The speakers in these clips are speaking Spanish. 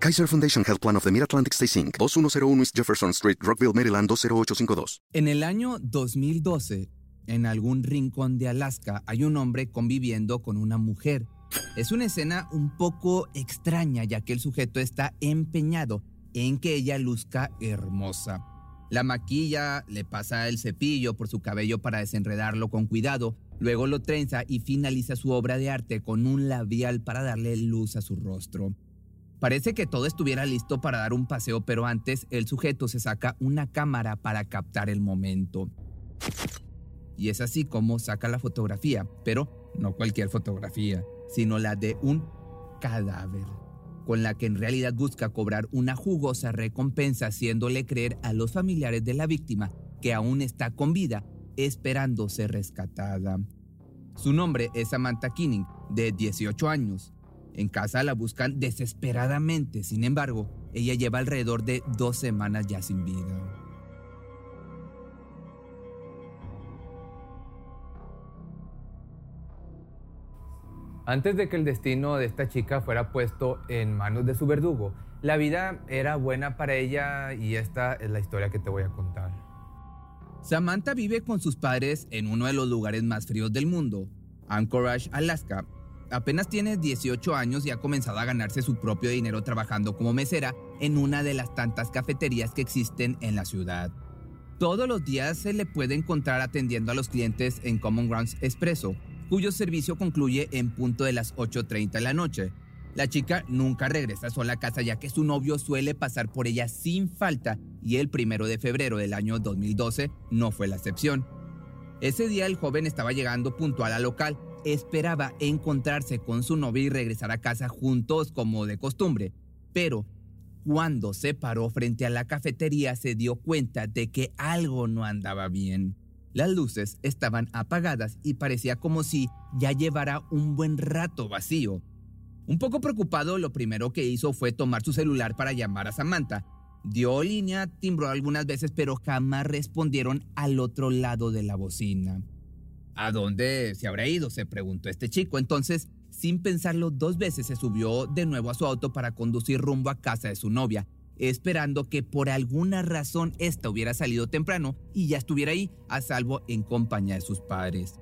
Kaiser Foundation Health Plan of the Mid-Atlantic Stay Inc., 2101 East Jefferson Street, Rockville, Maryland 20852. En el año 2012, en algún rincón de Alaska, hay un hombre conviviendo con una mujer. Es una escena un poco extraña, ya que el sujeto está empeñado en que ella luzca hermosa. La maquilla, le pasa el cepillo por su cabello para desenredarlo con cuidado, luego lo trenza y finaliza su obra de arte con un labial para darle luz a su rostro. Parece que todo estuviera listo para dar un paseo, pero antes el sujeto se saca una cámara para captar el momento. Y es así como saca la fotografía, pero no cualquier fotografía, sino la de un cadáver con la que en realidad busca cobrar una jugosa recompensa haciéndole creer a los familiares de la víctima que aún está con vida, esperando ser rescatada. Su nombre es Samantha Kinning, de 18 años. En casa la buscan desesperadamente, sin embargo, ella lleva alrededor de dos semanas ya sin vida. Antes de que el destino de esta chica fuera puesto en manos de su verdugo, la vida era buena para ella y esta es la historia que te voy a contar. Samantha vive con sus padres en uno de los lugares más fríos del mundo, Anchorage, Alaska. Apenas tiene 18 años y ha comenzado a ganarse su propio dinero trabajando como mesera en una de las tantas cafeterías que existen en la ciudad. Todos los días se le puede encontrar atendiendo a los clientes en Common Grounds Espresso, cuyo servicio concluye en punto de las 8.30 de la noche. La chica nunca regresa sola a casa ya que su novio suele pasar por ella sin falta y el primero de febrero del año 2012 no fue la excepción. Ese día el joven estaba llegando puntual al local, esperaba encontrarse con su novio y regresar a casa juntos como de costumbre, pero cuando se paró frente a la cafetería se dio cuenta de que algo no andaba bien. Las luces estaban apagadas y parecía como si ya llevara un buen rato vacío. Un poco preocupado, lo primero que hizo fue tomar su celular para llamar a Samantha. Dio línea, timbró algunas veces, pero jamás respondieron al otro lado de la bocina. ¿A dónde se habrá ido? se preguntó este chico. Entonces, sin pensarlo dos veces, se subió de nuevo a su auto para conducir rumbo a casa de su novia esperando que por alguna razón ésta hubiera salido temprano y ya estuviera ahí a salvo en compañía de sus padres.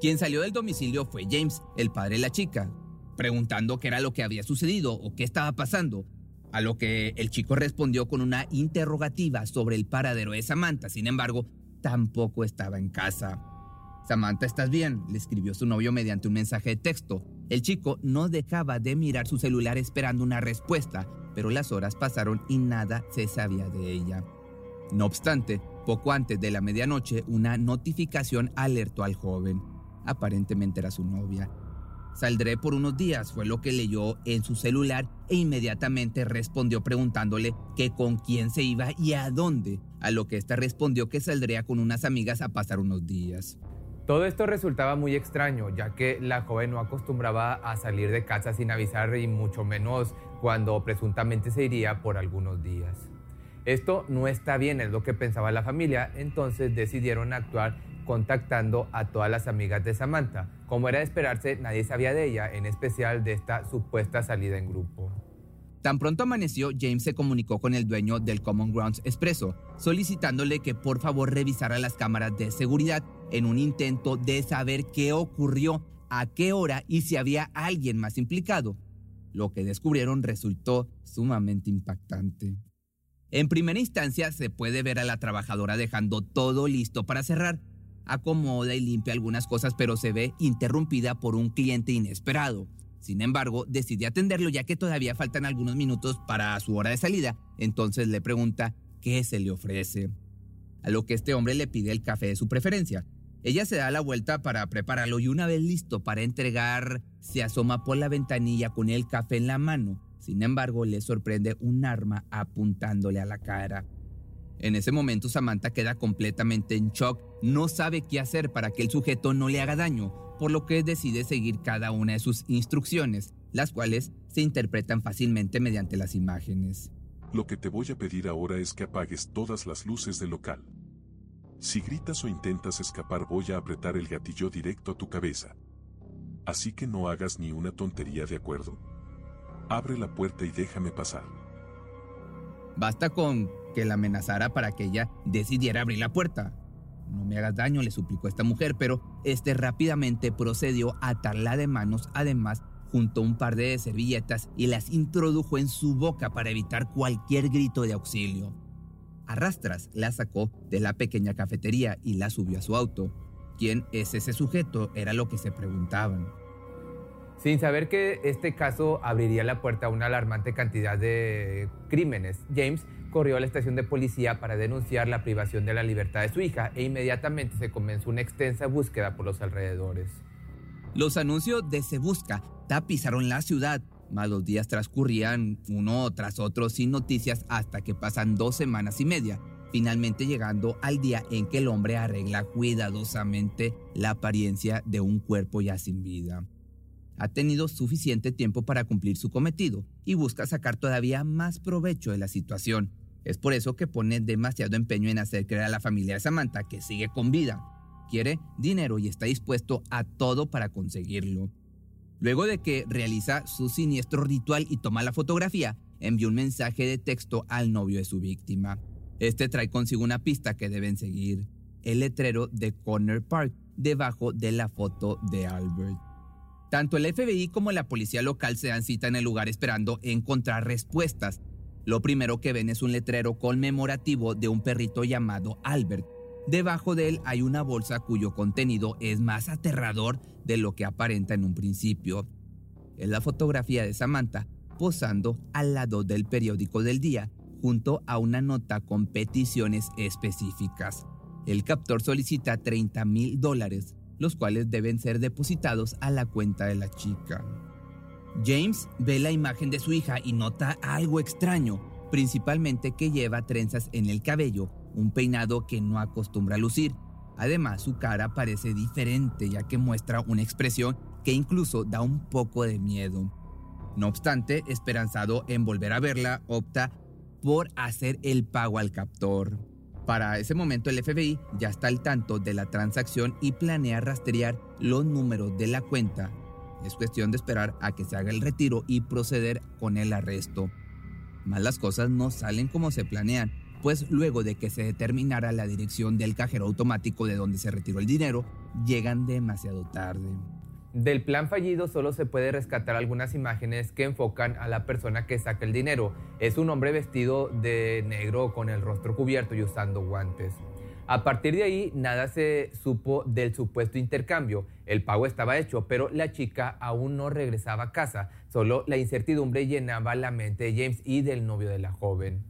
Quien salió del domicilio fue James, el padre de la chica, preguntando qué era lo que había sucedido o qué estaba pasando, a lo que el chico respondió con una interrogativa sobre el paradero de Samantha, sin embargo, tampoco estaba en casa. Samantha, ¿estás bien? le escribió su novio mediante un mensaje de texto. El chico no dejaba de mirar su celular esperando una respuesta, pero las horas pasaron y nada se sabía de ella. No obstante, poco antes de la medianoche, una notificación alertó al joven. Aparentemente era su novia. Saldré por unos días, fue lo que leyó en su celular e inmediatamente respondió preguntándole que con quién se iba y a dónde, a lo que ésta respondió que saldría con unas amigas a pasar unos días. Todo esto resultaba muy extraño, ya que la joven no acostumbraba a salir de casa sin avisar y mucho menos cuando presuntamente se iría por algunos días. Esto no está bien, es lo que pensaba la familia, entonces decidieron actuar contactando a todas las amigas de Samantha. Como era de esperarse, nadie sabía de ella, en especial de esta supuesta salida en grupo. Tan pronto amaneció, James se comunicó con el dueño del Common Grounds Expresso, solicitándole que por favor revisara las cámaras de seguridad en un intento de saber qué ocurrió, a qué hora y si había alguien más implicado. Lo que descubrieron resultó sumamente impactante. En primera instancia se puede ver a la trabajadora dejando todo listo para cerrar. Acomoda y limpia algunas cosas, pero se ve interrumpida por un cliente inesperado. Sin embargo, decide atenderlo ya que todavía faltan algunos minutos para su hora de salida. Entonces le pregunta qué se le ofrece. A lo que este hombre le pide el café de su preferencia. Ella se da la vuelta para prepararlo y una vez listo para entregar, se asoma por la ventanilla con el café en la mano. Sin embargo, le sorprende un arma apuntándole a la cara. En ese momento Samantha queda completamente en shock, no sabe qué hacer para que el sujeto no le haga daño, por lo que decide seguir cada una de sus instrucciones, las cuales se interpretan fácilmente mediante las imágenes. Lo que te voy a pedir ahora es que apagues todas las luces del local. Si gritas o intentas escapar voy a apretar el gatillo directo a tu cabeza. Así que no hagas ni una tontería de acuerdo. Abre la puerta y déjame pasar. Basta con que la amenazara para que ella decidiera abrir la puerta. No me hagas daño, le suplicó esta mujer, pero este rápidamente procedió a atarla de manos, además juntó un par de servilletas y las introdujo en su boca para evitar cualquier grito de auxilio. Arrastras la sacó de la pequeña cafetería y la subió a su auto. ¿Quién es ese sujeto? Era lo que se preguntaban. Sin saber que este caso abriría la puerta a una alarmante cantidad de crímenes, James corrió a la estación de policía para denunciar la privación de la libertad de su hija e inmediatamente se comenzó una extensa búsqueda por los alrededores. Los anuncios de Se Busca tapizaron la ciudad, mas los días transcurrían uno tras otro sin noticias hasta que pasan dos semanas y media, finalmente llegando al día en que el hombre arregla cuidadosamente la apariencia de un cuerpo ya sin vida ha tenido suficiente tiempo para cumplir su cometido y busca sacar todavía más provecho de la situación. Es por eso que pone demasiado empeño en hacer creer a la familia de Samantha que sigue con vida. Quiere dinero y está dispuesto a todo para conseguirlo. Luego de que realiza su siniestro ritual y toma la fotografía, envió un mensaje de texto al novio de su víctima. Este trae consigo una pista que deben seguir, el letrero de Corner Park debajo de la foto de Albert. Tanto el FBI como la policía local se dan cita en el lugar esperando encontrar respuestas. Lo primero que ven es un letrero conmemorativo de un perrito llamado Albert. Debajo de él hay una bolsa cuyo contenido es más aterrador de lo que aparenta en un principio. Es la fotografía de Samantha posando al lado del periódico del día junto a una nota con peticiones específicas. El captor solicita 30 mil dólares los cuales deben ser depositados a la cuenta de la chica. James ve la imagen de su hija y nota algo extraño, principalmente que lleva trenzas en el cabello, un peinado que no acostumbra a lucir. Además, su cara parece diferente ya que muestra una expresión que incluso da un poco de miedo. No obstante, esperanzado en volver a verla, opta por hacer el pago al captor. Para ese momento el FBI ya está al tanto de la transacción y planea rastrear los números de la cuenta. Es cuestión de esperar a que se haga el retiro y proceder con el arresto. Mas las cosas no salen como se planean, pues luego de que se determinara la dirección del cajero automático de donde se retiró el dinero, llegan demasiado tarde. Del plan fallido solo se puede rescatar algunas imágenes que enfocan a la persona que saca el dinero. Es un hombre vestido de negro con el rostro cubierto y usando guantes. A partir de ahí, nada se supo del supuesto intercambio. El pago estaba hecho, pero la chica aún no regresaba a casa. Solo la incertidumbre llenaba la mente de James y del novio de la joven.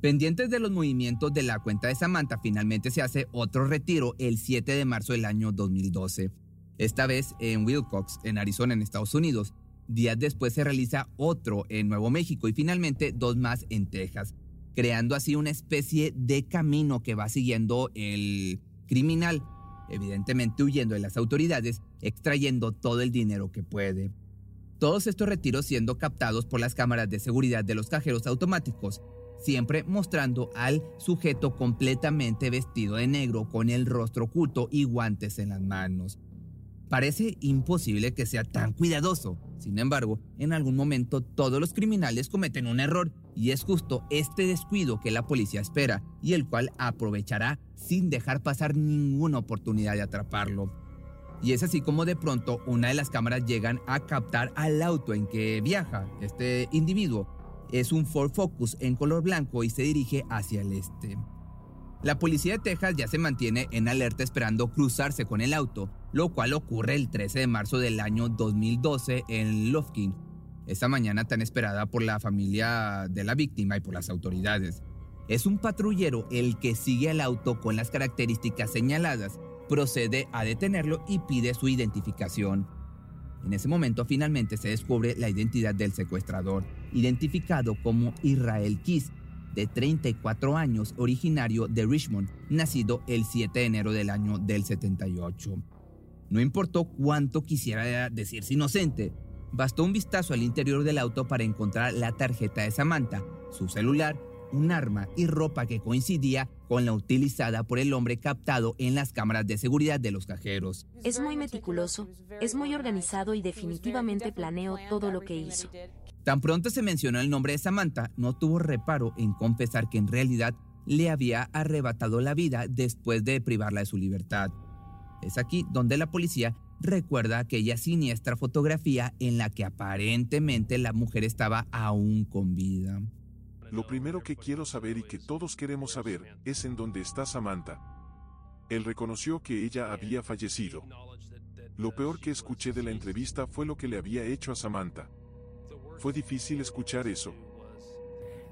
Pendientes de los movimientos de la cuenta de Samantha, finalmente se hace otro retiro el 7 de marzo del año 2012 esta vez en Wilcox, en Arizona, en Estados Unidos. Días después se realiza otro en Nuevo México y finalmente dos más en Texas, creando así una especie de camino que va siguiendo el criminal, evidentemente huyendo de las autoridades, extrayendo todo el dinero que puede. Todos estos retiros siendo captados por las cámaras de seguridad de los cajeros automáticos, siempre mostrando al sujeto completamente vestido de negro con el rostro oculto y guantes en las manos. Parece imposible que sea tan cuidadoso. Sin embargo, en algún momento todos los criminales cometen un error y es justo este descuido que la policía espera y el cual aprovechará sin dejar pasar ninguna oportunidad de atraparlo. Y es así como de pronto una de las cámaras llegan a captar al auto en que viaja este individuo. Es un Ford Focus en color blanco y se dirige hacia el este. La policía de Texas ya se mantiene en alerta esperando cruzarse con el auto, lo cual ocurre el 13 de marzo del año 2012 en Lufkin, esta mañana tan esperada por la familia de la víctima y por las autoridades. Es un patrullero el que sigue al auto con las características señaladas, procede a detenerlo y pide su identificación. En ese momento finalmente se descubre la identidad del secuestrador, identificado como Israel Kiss, de 34 años, originario de Richmond, nacido el 7 de enero del año del 78. No importó cuánto quisiera decirse inocente, bastó un vistazo al interior del auto para encontrar la tarjeta de Samantha, su celular, un arma y ropa que coincidía con la utilizada por el hombre captado en las cámaras de seguridad de los cajeros. Es muy meticuloso, es muy organizado y definitivamente planeó todo lo que hizo. Tan pronto se mencionó el nombre de Samantha, no tuvo reparo en confesar que en realidad le había arrebatado la vida después de privarla de su libertad. Es aquí donde la policía recuerda aquella siniestra fotografía en la que aparentemente la mujer estaba aún con vida. Lo primero que quiero saber y que todos queremos saber es en dónde está Samantha. Él reconoció que ella había fallecido. Lo peor que escuché de la entrevista fue lo que le había hecho a Samantha. Fue difícil escuchar eso.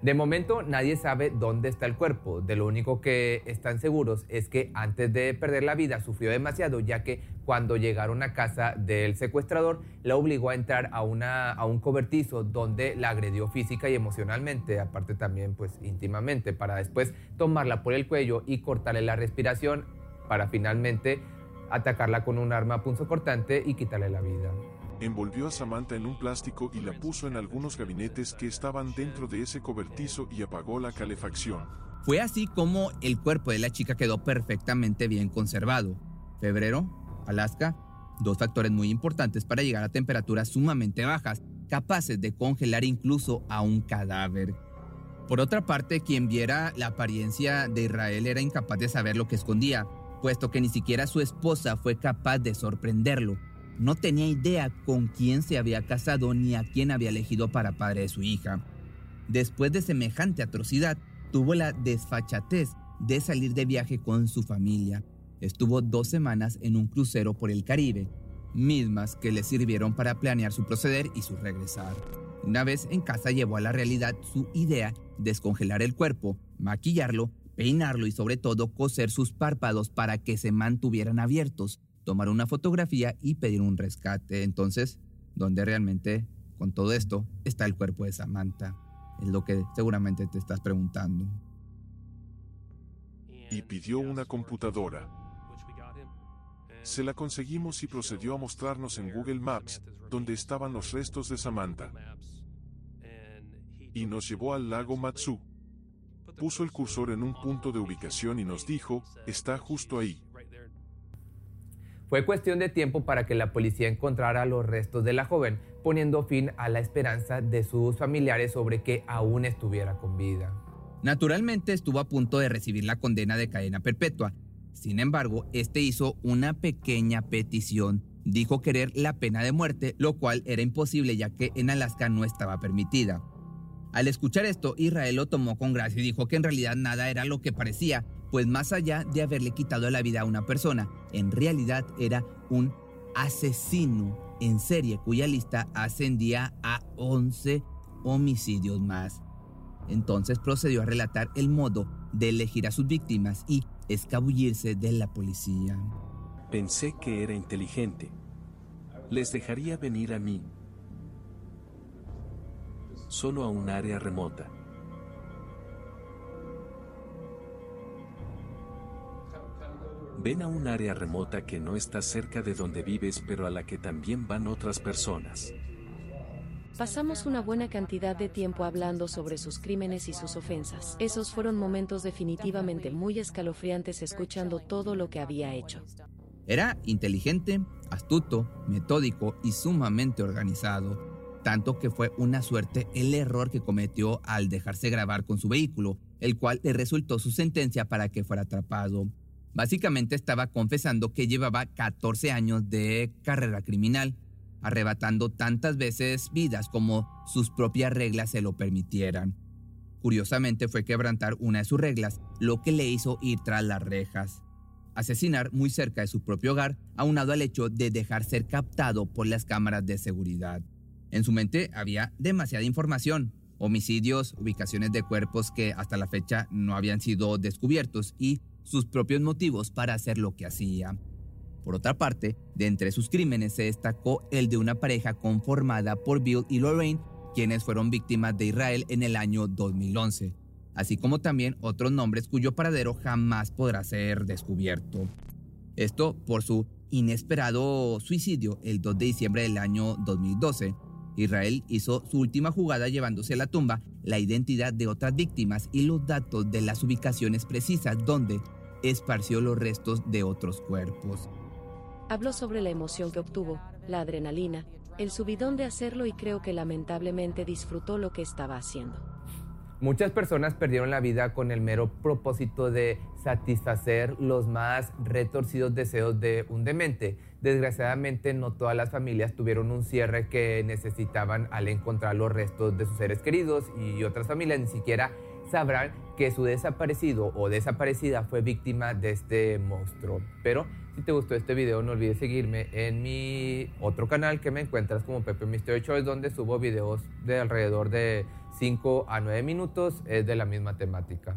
De momento nadie sabe dónde está el cuerpo. De lo único que están seguros es que antes de perder la vida sufrió demasiado ya que cuando llegaron a casa del secuestrador la obligó a entrar a, un cobertizo donde la agredió física y emocionalmente, aparte también pues íntimamente, para después tomarla por el cuello y cortarle la respiración para finalmente atacarla con un arma punzocortante y quitarle la vida envolvió a Samantha en un plástico y la puso en algunos gabinetes que estaban dentro de ese cobertizo y apagó la calefacción. Fue así como el cuerpo de la chica quedó perfectamente bien conservado. Febrero, Alaska, dos factores muy importantes para llegar a temperaturas sumamente bajas, capaces de congelar incluso a un cadáver. Por otra parte, quien viera la apariencia de Israel era incapaz de saber lo que escondía, puesto que ni siquiera su esposa fue capaz de sorprenderlo. No tenía idea con quién se había casado ni a quién había elegido para padre de su hija. Después de semejante atrocidad, tuvo la desfachatez de salir de viaje con su familia. Estuvo dos semanas en un crucero por el Caribe, mismas que le sirvieron para planear su proceder y su regresar. Una vez en casa llevó a la realidad su idea, descongelar el cuerpo, maquillarlo, peinarlo y sobre todo coser sus párpados para que se mantuvieran abiertos, tomar una fotografía y pedir un rescate. Entonces, ¿dónde realmente con todo esto está el cuerpo de Samantha? Es lo que seguramente te estás preguntando. Y pidió una computadora. Se la conseguimos y procedió a mostrarnos en Google Maps dónde estaban los restos de Samantha. Y nos llevó al lago Matsu. Puso el cursor en un punto de ubicación y nos dijo, está justo ahí. Fue cuestión de tiempo para que la policía encontrara los restos de la joven, poniendo fin a la esperanza de sus familiares sobre que aún estuviera con vida. Naturalmente estuvo a punto de recibir la condena de cadena perpetua. Sin embargo, este hizo una pequeña petición. Dijo querer la pena de muerte, lo cual era imposible ya que en Alaska no estaba permitida. Al escuchar esto, Israel lo tomó con gracia y dijo que en realidad nada era lo que parecía, pues más allá de haberle quitado la vida a una persona, en realidad era un asesino en serie cuya lista ascendía a 11 homicidios más. Entonces procedió a relatar el modo de elegir a sus víctimas y escabullirse de la policía. Pensé que era inteligente. Les dejaría venir a mí. Solo a un área remota. Ven a un área remota que no está cerca de donde vives pero a la que también van otras personas. Pasamos una buena cantidad de tiempo hablando sobre sus crímenes y sus ofensas. Esos fueron momentos definitivamente muy escalofriantes escuchando todo lo que había hecho. Era inteligente, astuto, metódico y sumamente organizado, tanto que fue una suerte el error que cometió al dejarse grabar con su vehículo, el cual le resultó su sentencia para que fuera atrapado. Básicamente estaba confesando que llevaba 14 años de carrera criminal, arrebatando tantas veces vidas como sus propias reglas se lo permitieran. Curiosamente fue quebrantar una de sus reglas, lo que le hizo ir tras las rejas. Asesinar muy cerca de su propio hogar, aunado al hecho de dejar ser captado por las cámaras de seguridad. En su mente había demasiada información, homicidios, ubicaciones de cuerpos que hasta la fecha no habían sido descubiertos y sus propios motivos para hacer lo que hacía. Por otra parte, de entre sus crímenes se destacó el de una pareja conformada por Bill y Lorraine, quienes fueron víctimas de Israel en el año 2011. así como también otros nombres cuyo paradero jamás podrá ser descubierto. Esto por su inesperado suicidio el 2 de diciembre del año 2012. Israel hizo su última jugada llevándose a la tumba la identidad de otras víctimas y los datos de las ubicaciones precisas donde esparció los restos de otros cuerpos. Habló sobre la emoción que obtuvo, la adrenalina, el subidón de hacerlo y creo que lamentablemente disfrutó lo que estaba haciendo. Muchas personas perdieron la vida con el mero propósito de satisfacer los más retorcidos deseos de un demente. Desgraciadamente no todas las familias tuvieron un cierre que necesitaban al encontrar los restos de sus seres queridos y otras familias ni siquiera sabrán que su desaparecido o desaparecida fue víctima de este monstruo. Pero si te gustó este video, no olvides seguirme en mi otro canal que me encuentras como Pepe Mystery Choice, donde subo videos de alrededor de 5 a 9 minutos, es de la misma temática.